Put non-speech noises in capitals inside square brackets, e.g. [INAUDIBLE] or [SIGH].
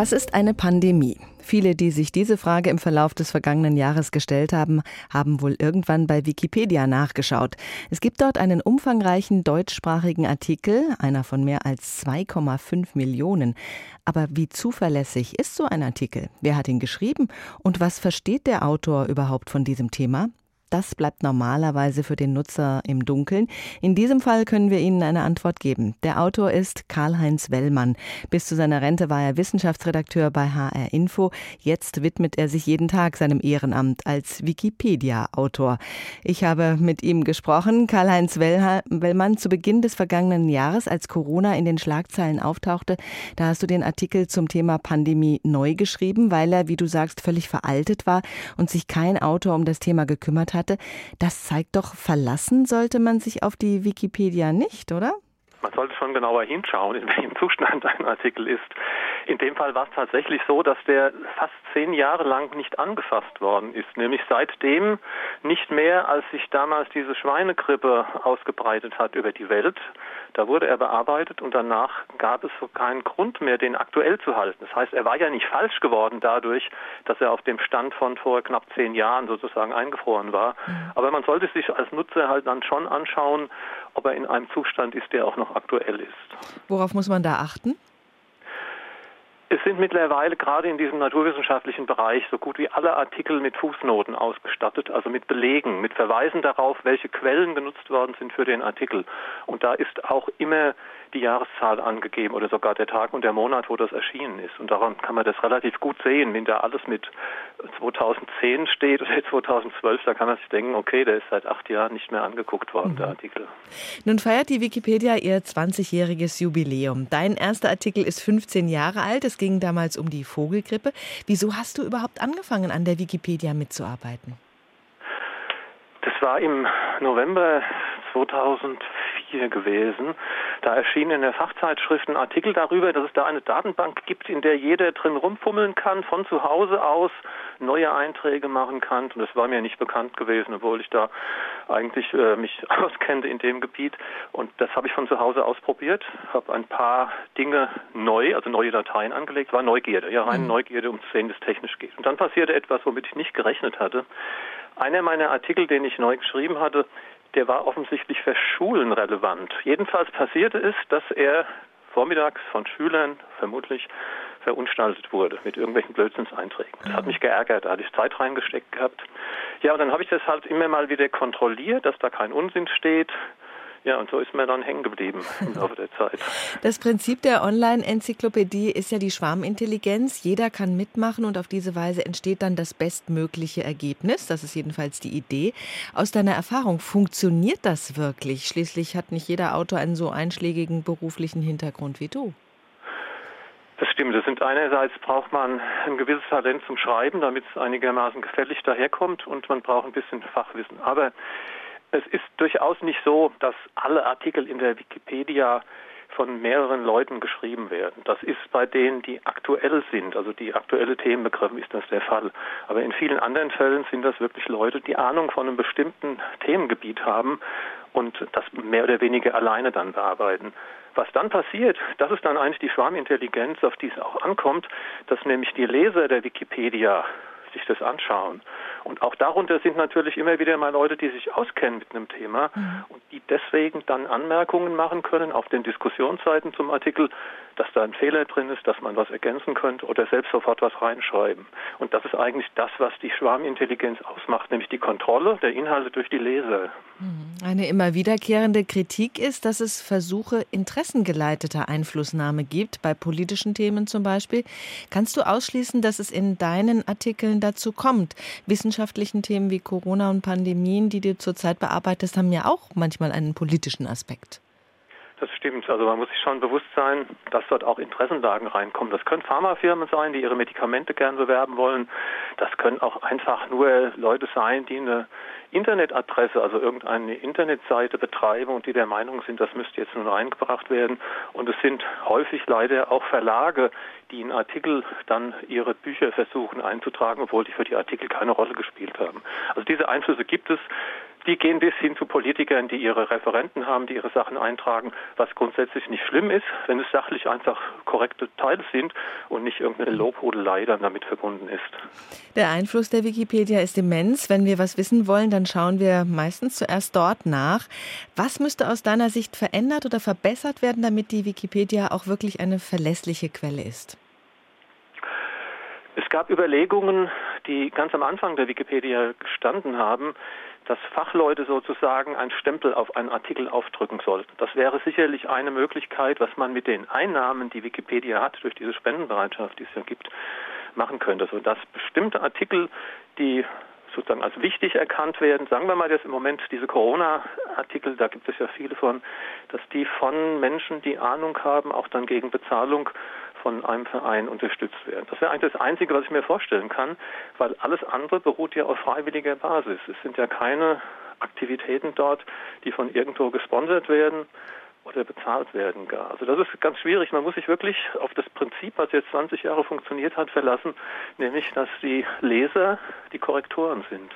Was ist eine Pandemie? Viele, die sich diese Frage im Verlauf des vergangenen Jahres gestellt haben, haben wohl irgendwann bei Wikipedia nachgeschaut. Es gibt dort einen umfangreichen deutschsprachigen Artikel, einer von mehr als 2,5 Millionen. Aber wie zuverlässig ist so ein Artikel? Wer hat ihn geschrieben? Und was versteht der Autor überhaupt von diesem Thema? Das bleibt normalerweise für den Nutzer im Dunkeln. In diesem Fall können wir Ihnen eine Antwort geben. Der Autor ist Karl-Heinz Wellmann. Bis zu seiner Rente war er Wissenschaftsredakteur bei HR Info. Jetzt widmet er sich jeden Tag seinem Ehrenamt als Wikipedia-Autor. Ich habe mit ihm gesprochen. Karl-Heinz Wellmann, zu Beginn des vergangenen Jahres, als Corona in den Schlagzeilen auftauchte, da hast du den Artikel zum Thema Pandemie neu geschrieben, weil er, wie du sagst, völlig veraltet war und sich kein Autor um das Thema gekümmert hat hatte. Das zeigt doch, verlassen sollte man sich auf die Wikipedia nicht, oder? Man sollte schon genauer hinschauen, in welchem Zustand ein Artikel ist. In dem Fall war es tatsächlich so, dass der fast zehn Jahre lang nicht angefasst worden ist, nämlich seitdem nicht mehr, als sich damals diese Schweinegrippe ausgebreitet hat über die Welt. Da wurde er bearbeitet und danach gab es so keinen Grund mehr, den aktuell zu halten. Das heißt, er war ja nicht falsch geworden dadurch, dass er auf dem Stand von vor knapp zehn Jahren sozusagen eingefroren war. Aber man sollte sich als Nutzer halt dann schon anschauen, ob er in einem Zustand ist, der auch noch aktuell ist. Worauf muss man da achten? Es sind mittlerweile gerade in diesem naturwissenschaftlichen Bereich so gut wie alle Artikel mit Fußnoten ausgestattet, also mit Belegen, mit Verweisen darauf, welche Quellen genutzt worden sind für den Artikel. Und da ist auch immer die Jahreszahl angegeben oder sogar der Tag und der Monat, wo das erschienen ist. Und daran kann man das relativ gut sehen. Wenn da alles mit 2010 steht oder [LAUGHS] 2012, da kann man sich denken, okay, der ist seit acht Jahren nicht mehr angeguckt worden, mhm. der Artikel. Nun feiert die Wikipedia ihr 20-jähriges Jubiläum. Dein erster Artikel ist 15 Jahre alt. Es ging damals um die Vogelgrippe. Wieso hast du überhaupt angefangen, an der Wikipedia mitzuarbeiten? Das war im November 2004 gewesen. Da erschienen in der Fachzeitschrift ein Artikel darüber, dass es da eine Datenbank gibt, in der jeder drin rumfummeln kann, von zu Hause aus neue Einträge machen kann. Und das war mir nicht bekannt gewesen, obwohl ich da eigentlich äh, mich [LAUGHS] auskennte in dem Gebiet. Und das habe ich von zu Hause ausprobiert, habe ein paar Dinge neu, also neue Dateien angelegt, war Neugierde, ja rein mhm. Neugierde, um zu sehen, wie es technisch geht. Und dann passierte etwas, womit ich nicht gerechnet hatte. Einer meiner Artikel, den ich neu geschrieben hatte, der war offensichtlich für Schulen relevant. Jedenfalls passierte es, dass er vormittags von Schülern vermutlich verunstaltet wurde mit irgendwelchen Blödsinnseinträgen. Das hat mich geärgert, da hatte ich Zeit reingesteckt gehabt. Ja, und dann habe ich das halt immer mal wieder kontrolliert, dass da kein Unsinn steht. Ja, und so ist mir dann hängen geblieben [LAUGHS] im Laufe der Zeit. Das Prinzip der Online-Enzyklopädie ist ja die Schwarmintelligenz. Jeder kann mitmachen und auf diese Weise entsteht dann das bestmögliche Ergebnis. Das ist jedenfalls die Idee. Aus deiner Erfahrung, funktioniert das wirklich? Schließlich hat nicht jeder Autor einen so einschlägigen beruflichen Hintergrund wie du. Das stimmt. Das sind einerseits braucht man ein gewisses Talent zum Schreiben, damit es einigermaßen gefällig daherkommt und man braucht ein bisschen Fachwissen. Aber es ist durchaus nicht so, dass alle Artikel in der Wikipedia von mehreren Leuten geschrieben werden. Das ist bei denen, die aktuell sind, also die aktuelle Themen begriffen, ist das der Fall. Aber in vielen anderen Fällen sind das wirklich Leute, die Ahnung von einem bestimmten Themengebiet haben und das mehr oder weniger alleine dann bearbeiten. Was dann passiert, das ist dann eigentlich die Schwarmintelligenz, auf die es auch ankommt, dass nämlich die Leser der Wikipedia sich das anschauen. Und auch darunter sind natürlich immer wieder mal Leute, die sich auskennen mit einem Thema mhm. und die deswegen dann Anmerkungen machen können auf den Diskussionsseiten zum Artikel, dass da ein Fehler drin ist, dass man was ergänzen könnte oder selbst sofort was reinschreiben. Und das ist eigentlich das, was die Schwarmintelligenz ausmacht, nämlich die Kontrolle der Inhalte durch die Leser. Eine immer wiederkehrende Kritik ist, dass es Versuche interessengeleiteter Einflussnahme gibt, bei politischen Themen zum Beispiel. Kannst du ausschließen, dass es in deinen Artikeln dazu kommt? Wissenschaftlichen Themen wie Corona und Pandemien, die du zurzeit bearbeitest, haben ja auch manchmal einen politischen Aspekt. Das stimmt. Also man muss sich schon bewusst sein, dass dort auch Interessenlagen reinkommen. Das können Pharmafirmen sein, die ihre Medikamente gern bewerben wollen. Das können auch einfach nur Leute sein, die eine Internetadresse, also irgendeine Internetseite betreiben und die der Meinung sind, das müsste jetzt nun eingebracht werden. Und es sind häufig leider auch Verlage, die in Artikel dann ihre Bücher versuchen einzutragen, obwohl die für die Artikel keine Rolle gespielt haben. Also diese Einflüsse gibt es. Die gehen bis hin zu Politikern, die ihre Referenten haben, die ihre Sachen eintragen, was grundsätzlich nicht schlimm ist, wenn es sachlich einfach korrekte Teile sind und nicht irgendeine Lobhudelei dann damit verbunden ist. Der Einfluss der Wikipedia ist immens. Wenn wir was wissen wollen, dann schauen wir meistens zuerst dort nach. Was müsste aus deiner Sicht verändert oder verbessert werden, damit die Wikipedia auch wirklich eine verlässliche Quelle ist? Es gab Überlegungen, die ganz am Anfang der Wikipedia gestanden haben, dass Fachleute sozusagen einen Stempel auf einen Artikel aufdrücken sollten. Das wäre sicherlich eine Möglichkeit, was man mit den Einnahmen, die Wikipedia hat, durch diese Spendenbereitschaft, die es ja gibt, machen könnte. So dass bestimmte Artikel, die sozusagen als wichtig erkannt werden, sagen wir mal jetzt im Moment diese Corona-Artikel, da gibt es ja viele von, dass die von Menschen, die Ahnung haben, auch dann gegen Bezahlung von einem Verein unterstützt werden. Das wäre eigentlich das Einzige, was ich mir vorstellen kann, weil alles andere beruht ja auf freiwilliger Basis. Es sind ja keine Aktivitäten dort, die von irgendwo gesponsert werden oder bezahlt werden gar. Also das ist ganz schwierig. Man muss sich wirklich auf das Prinzip, was jetzt 20 Jahre funktioniert hat, verlassen, nämlich dass die Leser die Korrektoren sind.